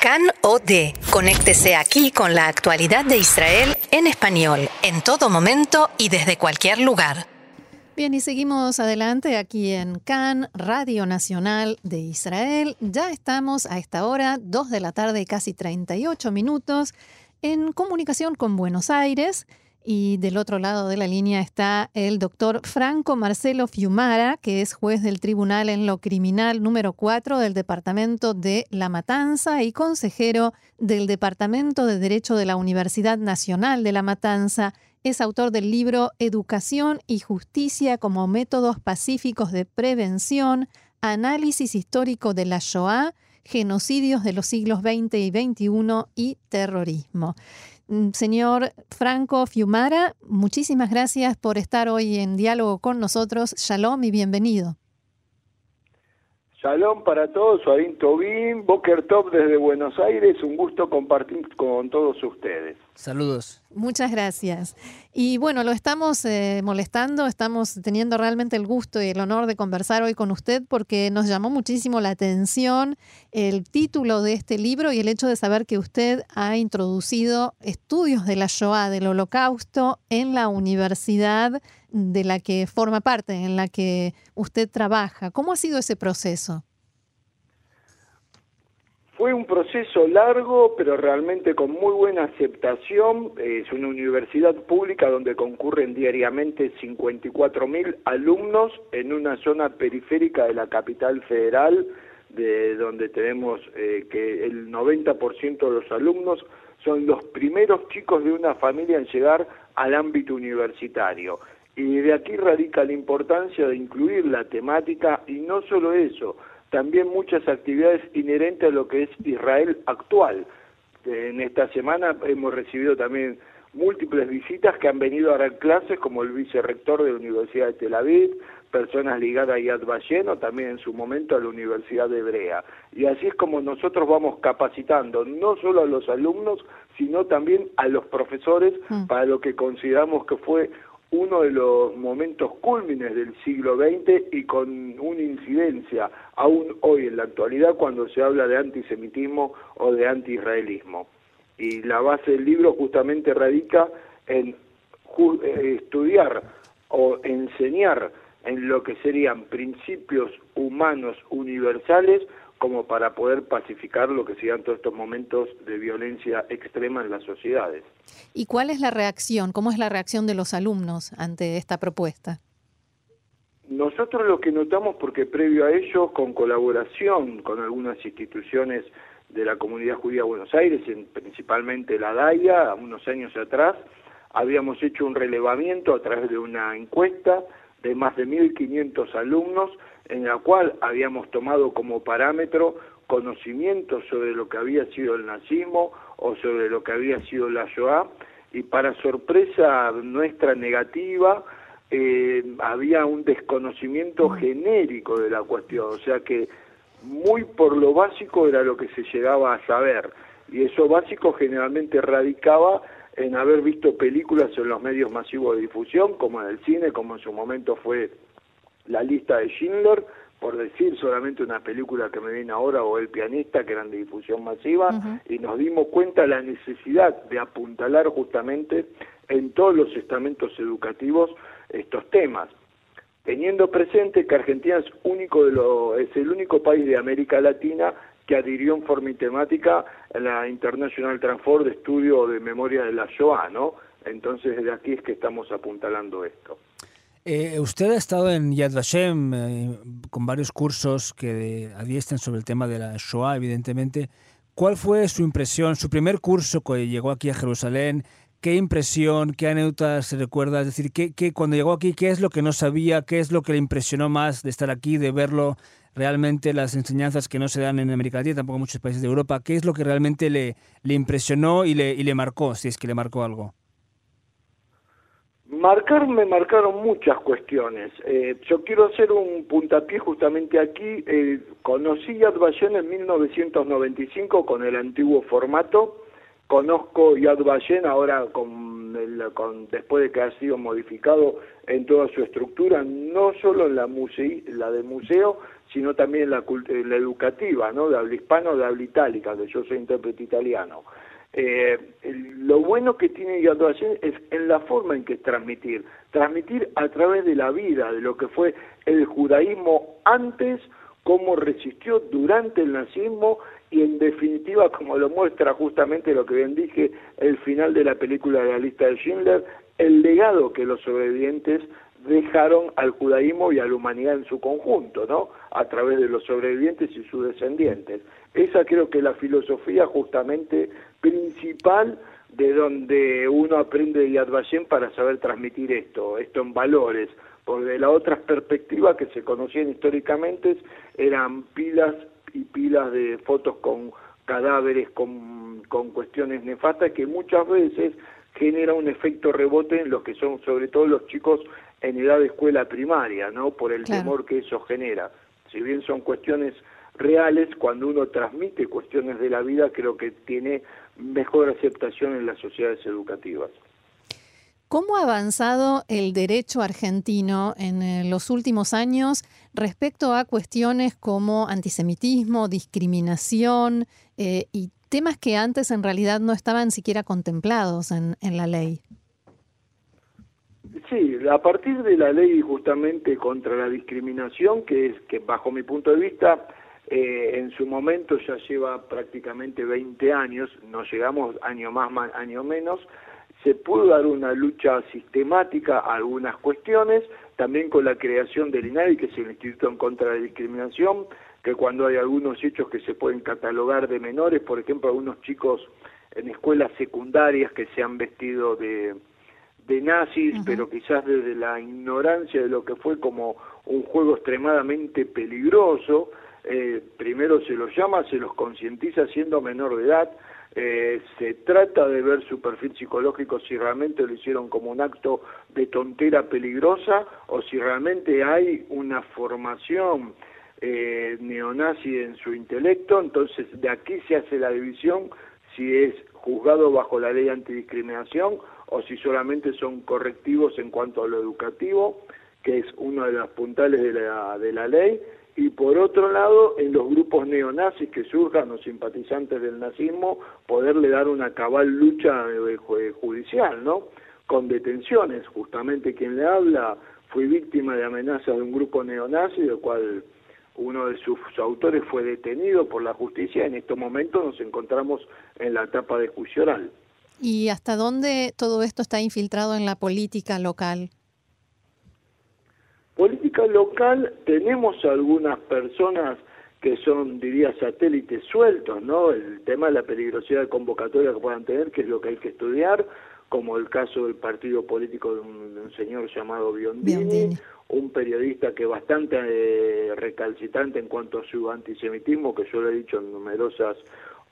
CAN OD. Conéctese aquí con la actualidad de Israel en español, en todo momento y desde cualquier lugar. Bien, y seguimos adelante aquí en CAN, Radio Nacional de Israel. Ya estamos a esta hora, 2 de la tarde, casi 38 minutos, en comunicación con Buenos Aires. Y del otro lado de la línea está el doctor Franco Marcelo Fiumara, que es juez del Tribunal en lo Criminal número 4 del Departamento de La Matanza y consejero del Departamento de Derecho de la Universidad Nacional de La Matanza. Es autor del libro Educación y Justicia como Métodos Pacíficos de Prevención, Análisis Histórico de la Shoah, Genocidios de los siglos XX y XXI y Terrorismo. Mm, señor Franco Fiumara, muchísimas gracias por estar hoy en diálogo con nosotros. Shalom y bienvenido. Shalom para todos, Suarín Tobín, Boker Top desde Buenos Aires, un gusto compartir con todos ustedes. Saludos. Muchas gracias. Y bueno, lo estamos eh, molestando, estamos teniendo realmente el gusto y el honor de conversar hoy con usted porque nos llamó muchísimo la atención el título de este libro y el hecho de saber que usted ha introducido estudios de la Shoah, del Holocausto, en la universidad de la que forma parte, en la que usted trabaja. ¿Cómo ha sido ese proceso? Fue un proceso largo, pero realmente con muy buena aceptación. Es una universidad pública donde concurren diariamente 54.000 alumnos en una zona periférica de la capital federal, de donde tenemos eh, que el 90% de los alumnos son los primeros chicos de una familia en llegar al ámbito universitario. Y de aquí radica la importancia de incluir la temática y no solo eso, también muchas actividades inherentes a lo que es Israel actual. En esta semana hemos recibido también múltiples visitas que han venido a dar clases, como el vicerrector de la Universidad de Tel Aviv, personas ligadas a Yad Vashem o también en su momento a la Universidad de Hebrea. Y así es como nosotros vamos capacitando no solo a los alumnos, sino también a los profesores mm. para lo que consideramos que fue uno de los momentos cúlmines del siglo XX y con una incidencia aún hoy en la actualidad cuando se habla de antisemitismo o de antiisraelismo. Y la base del libro justamente radica en eh, estudiar o enseñar en lo que serían principios humanos universales como para poder pacificar lo que sean todos estos momentos de violencia extrema en las sociedades. ¿Y cuál es la reacción? ¿Cómo es la reacción de los alumnos ante esta propuesta? Nosotros lo que notamos, porque previo a ello, con colaboración con algunas instituciones de la comunidad judía de Buenos Aires, principalmente la DAIA, unos años atrás, habíamos hecho un relevamiento a través de una encuesta de más de 1.500 alumnos en la cual habíamos tomado como parámetro conocimientos sobre lo que había sido el nazismo o sobre lo que había sido la Shoah. Y para sorpresa nuestra negativa eh, había un desconocimiento mm. genérico de la cuestión, o sea que muy por lo básico era lo que se llegaba a saber. Y eso básico generalmente radicaba en haber visto películas en los medios masivos de difusión como en el cine, como en su momento fue la lista de Schindler, por decir solamente una película que me viene ahora, o El pianista, que eran de difusión masiva, y nos dimos cuenta de la necesidad de apuntalar justamente en todos los estamentos educativos estos temas, teniendo presente que Argentina es, único de lo, es el único país de América Latina que adhirió en forma temática a la International Transform de Estudio de Memoria de la Shoah, ¿no? Entonces, de aquí es que estamos apuntalando esto. Eh, usted ha estado en Yad Vashem eh, con varios cursos que adiestran sobre el tema de la Shoah, evidentemente. ¿Cuál fue su impresión, su primer curso que llegó aquí a Jerusalén? ¿Qué impresión, qué anécdotas se recuerda? Es decir, ¿qué, qué, cuando llegó aquí, ¿qué es lo que no sabía? ¿Qué es lo que le impresionó más de estar aquí, de verlo realmente, las enseñanzas que no se dan en América Latina, tampoco en muchos países de Europa? ¿Qué es lo que realmente le, le impresionó y le, y le marcó, si es que le marcó algo? Marcar me marcaron muchas cuestiones. Eh, yo quiero hacer un puntapié justamente aquí. Eh, conocí Yad Vashem en 1995 con el antiguo formato. Conozco Yad Vashem ahora con con, después de que ha sido modificado en toda su estructura, no solo en la, la de museo, sino también la, la educativa, ¿no? de habla hispano, de habla itálica, que yo soy intérprete italiano. Eh, lo bueno que tiene graduación es en la forma en que es transmitir, transmitir a través de la vida, de lo que fue el judaísmo antes, cómo resistió durante el nazismo y en definitiva, como lo muestra justamente lo que bien dije, el final de la película de la lista de Schindler, el legado que los sobrevivientes dejaron al judaísmo y a la humanidad en su conjunto, ¿no? A través de los sobrevivientes y sus descendientes. Esa creo que es la filosofía justamente principal de donde uno aprende de Yad Vashem para saber transmitir esto, esto en valores, porque la otra perspectiva que se conocían históricamente eran pilas y pilas de fotos con cadáveres, con, con cuestiones nefastas que muchas veces genera un efecto rebote en los que son sobre todo los chicos en edad de escuela primaria, ¿no? Por el temor que eso genera. Si bien son cuestiones reales, cuando uno transmite cuestiones de la vida, creo que tiene mejor aceptación en las sociedades educativas. ¿Cómo ha avanzado el derecho argentino en eh, los últimos años respecto a cuestiones como antisemitismo, discriminación eh, y temas que antes en realidad no estaban siquiera contemplados en, la ley? Sí, a partir de la ley justamente contra la discriminación, que es que bajo mi punto de vista eh, en su momento ya lleva prácticamente 20 años, no llegamos año más, año menos, se pudo dar una lucha sistemática a algunas cuestiones, también con la creación del INADI, que es el Instituto en contra de la Discriminación, que cuando hay algunos hechos que se pueden catalogar de menores, por ejemplo, algunos chicos en escuelas secundarias que se han vestido de, de nazis, pero quizás desde la ignorancia de lo que fue como un juego extremadamente peligroso, eh, primero se los llama, se los concientiza siendo menor de edad, eh, se trata de ver su perfil psicológico si realmente lo hicieron como un acto de tontera peligrosa o si realmente hay una formación eh, neonazi en su intelecto, entonces de aquí se hace la división si es juzgado bajo la ley antidiscriminación o si solamente son correctivos en cuanto a lo educativo, que es uno de los puntales de la, de la ley, y por otro lado, en los grupos neonazis que surjan, los simpatizantes del nazismo, poderle dar una cabal lucha eh, judicial, ¿no? Con detenciones, justamente quien le habla fue víctima de amenazas de un grupo neonazi, del cual uno de sus autores fue detenido por la justicia. En estos momentos nos encontramos en la etapa de juicio oral. ¿Y hasta dónde todo esto está infiltrado en la política local? Política local, tenemos algunas personas que son, diría, satélites sueltos, ¿no? El tema de la peligrosidad de convocatoria que puedan tener, que es lo que hay que estudiar, como el caso del partido político de un, señor llamado Biondini, un periodista que bastante eh, recalcitrante en cuanto a su antisemitismo, que yo lo he dicho en numerosas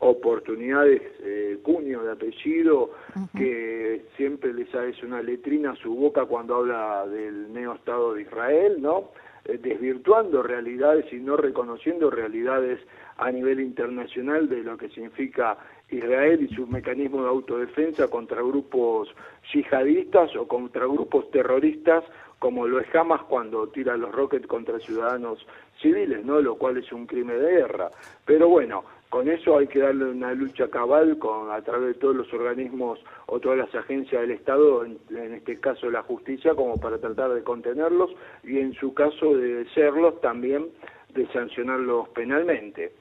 oportunidades, eh, cuño de apellido, que siempre les hace una letrina a su boca cuando habla del neo-estado de Israel, ¿no? Eh, desvirtuando realidades y no reconociendo realidades a nivel internacional de lo que significa Israel y sus mecanismos de autodefensa contra grupos yihadistas o contra grupos terroristas como lo es Hamas cuando tira los rockets contra ciudadanos civiles, ¿no? Lo cual es un crimen de guerra. Pero bueno, con eso hay que darle una lucha cabal con a través de todos los organismos o todas las agencias del Estado, en, este caso la justicia, como para tratar de contenerlos y en su caso de serlos también de sancionarlos penalmente.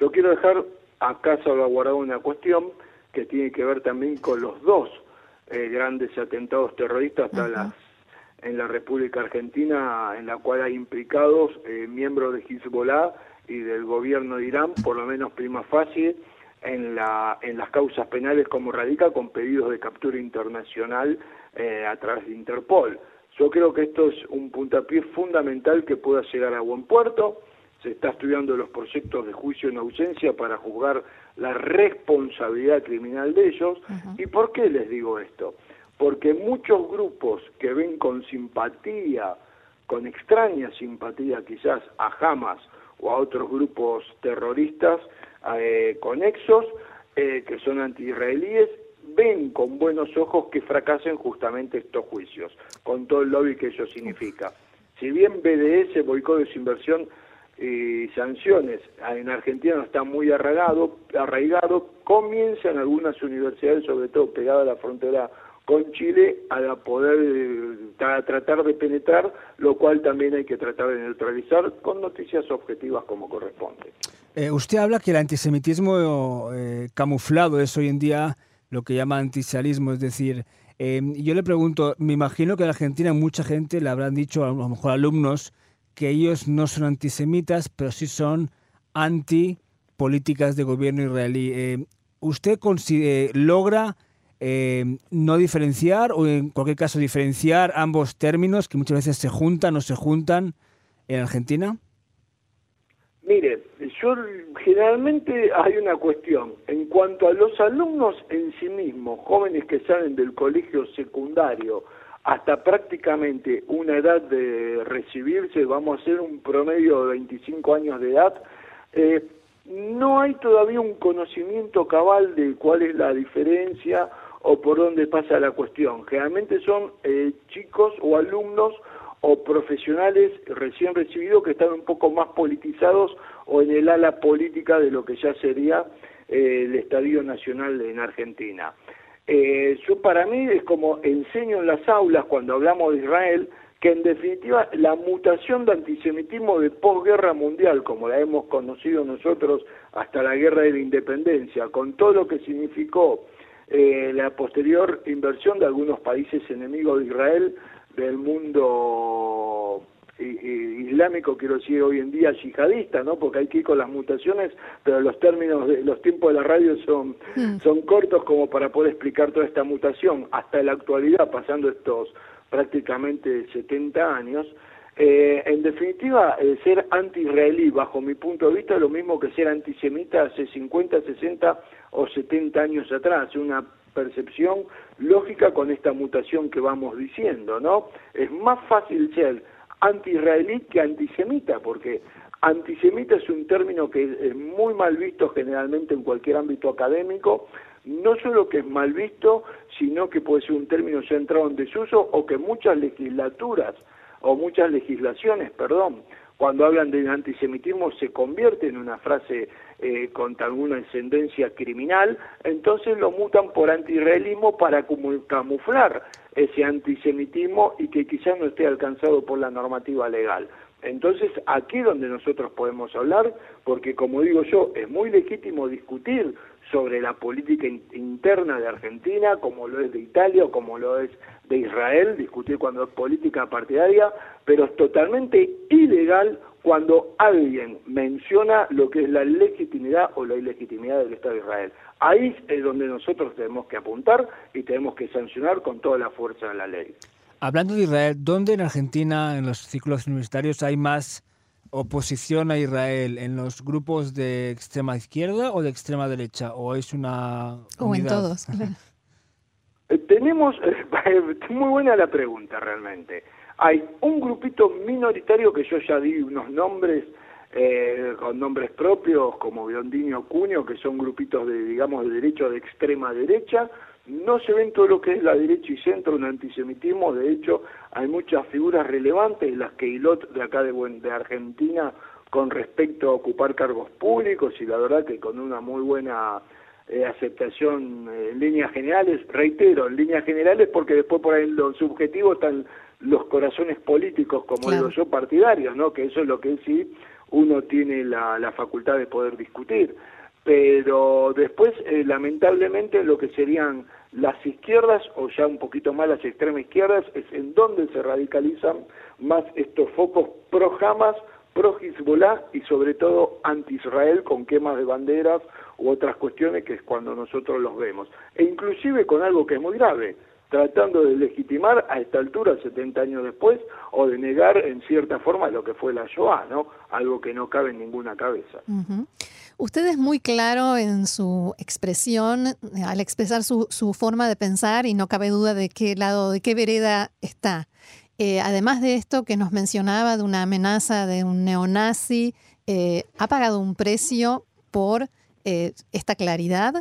Yo quiero dejar acá salvaguardada una cuestión que tiene que ver también con los dos eh, grandes atentados terroristas hasta en la República Argentina, en la cual hay implicados eh, miembros de Hezbollah y del gobierno de Irán, por lo menos prima facie, en, la, en las causas penales como radica con pedidos de captura internacional eh, a través de Interpol. Yo creo que esto es un puntapié fundamental que pueda llegar a buen puerto. Se está estudiando los proyectos de juicio en ausencia para juzgar la responsabilidad criminal de ellos. ¿Y por qué les digo esto? Porque muchos grupos que ven con simpatía, con extraña simpatía quizás a Hamas o a otros grupos terroristas eh, conexos eh, que son anti-israelíes, ven con buenos ojos que fracasen justamente estos juicios, con todo el lobby que eso significa. Si bien BDS, boicot de inversión y sanciones en Argentina no está muy arraigado, arraigado, comienzan algunas universidades, sobre todo pegadas a la frontera con Chile, a poder eh, tratar de penetrar, lo cual también hay que tratar de neutralizar con noticias objetivas como corresponde. Eh, usted habla que el antisemitismo eh, camuflado es hoy en día lo que llama antisocialismo, es decir, yo le pregunto, me imagino que en Argentina mucha gente le habrán dicho, a lo mejor alumnos, que ellos no son antisemitas, pero sí son anti políticas de gobierno israelí. Eh, ¿Usted logra eh, no diferenciar o en cualquier caso diferenciar ambos términos que muchas veces se juntan o se juntan en Argentina? Mire, yo generalmente hay una cuestión. En cuanto a los alumnos en sí mismos, jóvenes que salen del colegio secundario, hasta prácticamente una edad de recibirse, vamos a hacer un promedio de 25 años de edad, eh, no hay todavía un conocimiento cabal de cuál es la diferencia o por dónde pasa la cuestión. Generalmente son eh, chicos o alumnos o profesionales recién recibidos que están un poco más politizados o en el ala política de lo que ya sería eh, el Estadio Nacional en Argentina. Eh, yo para mí es como enseño en las aulas cuando hablamos de Israel, que en definitiva la mutación de antisemitismo de posguerra mundial, como la hemos conocido nosotros hasta la guerra de la independencia, con todo lo que significó eh, la posterior inversión de algunos países enemigos de Israel del mundo islámico, quiero decir hoy en día yihadista, ¿no? Porque hay que ir con las mutaciones, pero los términos de los tiempos de la radio son, mm. son cortos como para poder explicar toda esta mutación. Hasta la actualidad, pasando estos prácticamente 70 años, eh, en definitiva, ser anti-israelí, bajo mi punto de vista, es lo mismo que ser antisemita hace 50, 60 o 70 años atrás, una percepción lógica con esta mutación que vamos diciendo, ¿no? Es más fácil ser anti-israelí que antisemita, porque antisemita es un término que es muy mal visto generalmente en cualquier ámbito académico, no solo que es mal visto, sino que puede ser un término ya entrado en desuso o que muchas legislaturas o muchas legislaciones, perdón, cuando hablan de antisemitismo se convierte en una frase eh, con alguna ascendencia criminal, entonces lo mutan por antiisraelismo para camuflar ese antisemitismo y que quizás no esté alcanzado por la normativa legal. Entonces, aquí donde nosotros podemos hablar, porque como digo yo, es muy legítimo discutir sobre la política interna de Argentina, como lo es de Italia o como lo es de Israel, discutir cuando es política partidaria, pero es totalmente ilegal cuando alguien menciona lo que es la legitimidad o la ilegitimidad del Estado de Israel. Ahí es donde nosotros tenemos que apuntar y tenemos que sancionar con toda la fuerza de la ley. Hablando de Israel, ¿dónde en Argentina, en los ciclos universitarios, hay más oposición a Israel? ¿En los grupos de extrema izquierda o de extrema derecha? ¿O es una... O en todos. Eh, tenemos, muy buena la pregunta realmente. Hay un grupito minoritario que yo ya di unos nombres, eh, con nombres propios, como Biondini o Cunio, que son grupitos de, digamos, de derecho de extrema derecha. No se ven todo lo que es la derecha y centro en antisemitismo, de hecho, hay muchas figuras relevantes, las que Hilot de acá de, de Argentina, con respecto a ocupar cargos públicos, y la verdad que con una muy buena eh, aceptación eh, en líneas generales, reitero, en líneas generales porque después por ahí en lo subjetivo están los corazones políticos, como digo yo, partidarios, ¿no? Que eso es lo que sí uno tiene la, la facultad de poder discutir. Pero después, eh, lamentablemente, lo que serían las izquierdas, o ya un poquito más las extremas izquierdas, es en donde se radicalizan más estos focos pro Hamas, pro Hezbollah y sobre todo anti-Israel con quemas de banderas u otras cuestiones que es cuando nosotros los vemos. E inclusive con algo que es muy grave, tratando de legitimar a esta altura, 70 años después, o de negar en cierta forma lo que fue la Shoah, ¿no? Algo que no cabe en ninguna cabeza. Usted es muy claro en su expresión, al expresar su, su, forma de pensar y no cabe duda de qué lado, de qué vereda está. Eh, además de esto que nos mencionaba de una amenaza de un neonazi, eh, ¿ha pagado un precio por eh, esta claridad?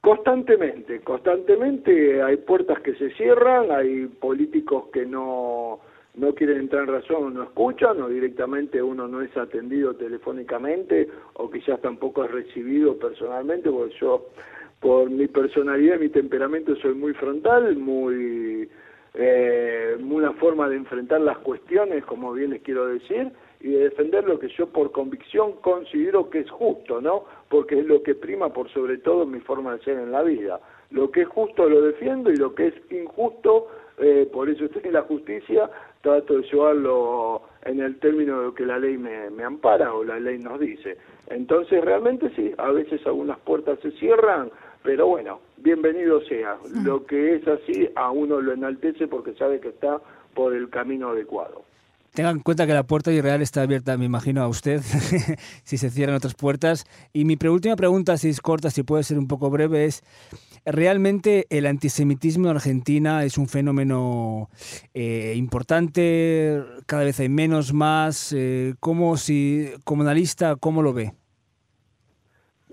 Constantemente, constantemente hay puertas que se cierran, hay políticos que no, no quieren entrar en razón no escuchan, o directamente uno no es atendido telefónicamente, o quizás tampoco es recibido personalmente, porque yo, por mi personalidad y mi temperamento, soy muy frontal, muy, eh, una forma de enfrentar las cuestiones, como bien les quiero decir, y de defender lo que yo por convicción considero que es justo, ¿no? Porque es lo que prima por sobre todo mi forma de ser en la vida. Lo que es justo lo defiendo y lo que es injusto, eh, por eso estoy en la justicia, trato de llevarlo en el término de lo que la ley me, me ampara o la ley nos dice. Entonces realmente sí, a veces algunas puertas se cierran, pero bueno, bienvenido sea. Lo que es así a uno lo enaltece porque sabe que está por el camino adecuado. Tengan en cuenta que la puerta de Israel está abierta, me imagino, a usted, si se cierran otras puertas. Y mi última pregunta, si es corta, si puede ser un poco breve, es, ¿realmente el antisemitismo en Argentina es un fenómeno eh, importante? ¿Cada vez hay menos, más? Eh, ¿Cómo, si, como analista, cómo lo ve?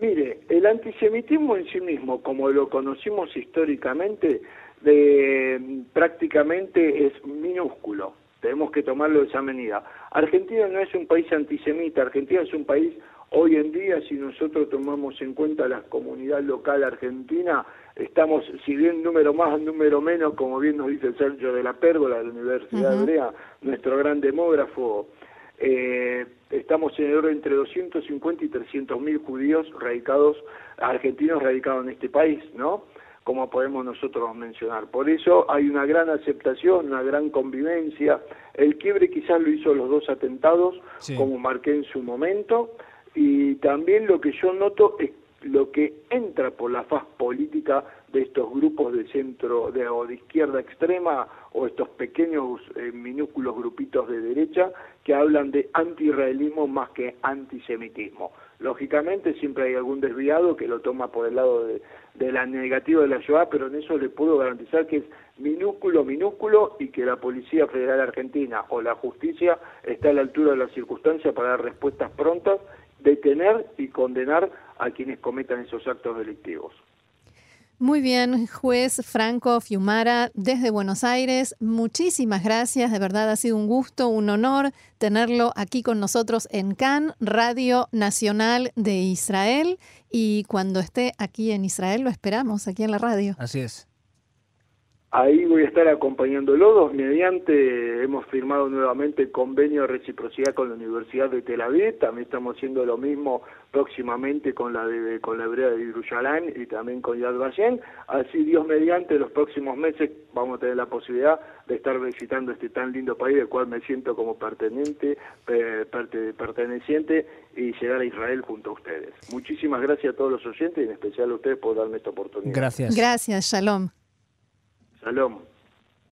Mire, el antisemitismo en sí mismo, como lo conocimos históricamente, prácticamente es minúsculo tenemos que tomarlo de esa medida. Argentina no es un país antisemita, Argentina es un país hoy en día, si nosotros tomamos en cuenta la comunidad local argentina, estamos, si bien número más, número menos, como bien nos dice Sergio de la Pérgola de la Universidad de Hebrea, nuestro gran demógrafo, eh, estamos en el orden entre 250 y 300 mil judíos radicados, argentinos radicados en este país, ¿no? Como podemos nosotros mencionar. Por eso hay una gran aceptación, una gran convivencia. El quiebre quizás lo hizo los dos atentados, como marqué en su momento, y también lo que yo noto es lo que entra por la faz política de estos grupos de centro de, o de izquierda extrema o estos pequeños eh, minúsculos grupitos de derecha que hablan de anti-israelismo más que antisemitismo. Lógicamente siempre hay algún desviado que lo toma por el lado de, de la negativa de la Shoah, pero en eso le puedo garantizar que es minúsculo, minúsculo y que la Policía Federal Argentina o la justicia está a la altura de las circunstancias para dar respuestas prontas, detener y condenar a quienes cometan esos actos delictivos. Muy bien, juez Franco Fiumara, desde Buenos Aires, muchísimas gracias, de verdad ha sido un gusto, un honor tenerlo aquí con nosotros en Cannes, Radio Nacional de Israel, y cuando esté aquí en Israel lo esperamos, aquí en la radio. Así es. Ahí voy a estar acompañándolo. Dos mediante hemos firmado nuevamente convenio de reciprocidad con la Universidad de Tel Aviv. También estamos haciendo lo mismo próximamente con la de, con la hebrea de Jerusalén y también con Yad Vashem. Así Dios mediante los próximos meses vamos a tener la posibilidad de estar visitando este tan lindo país del cual me siento como pertenente, perteneciente y llegar a Israel junto a ustedes. Muchísimas gracias a todos los oyentes y en especial a ustedes por darme esta oportunidad. Gracias. Gracias, Shalom. Shalom.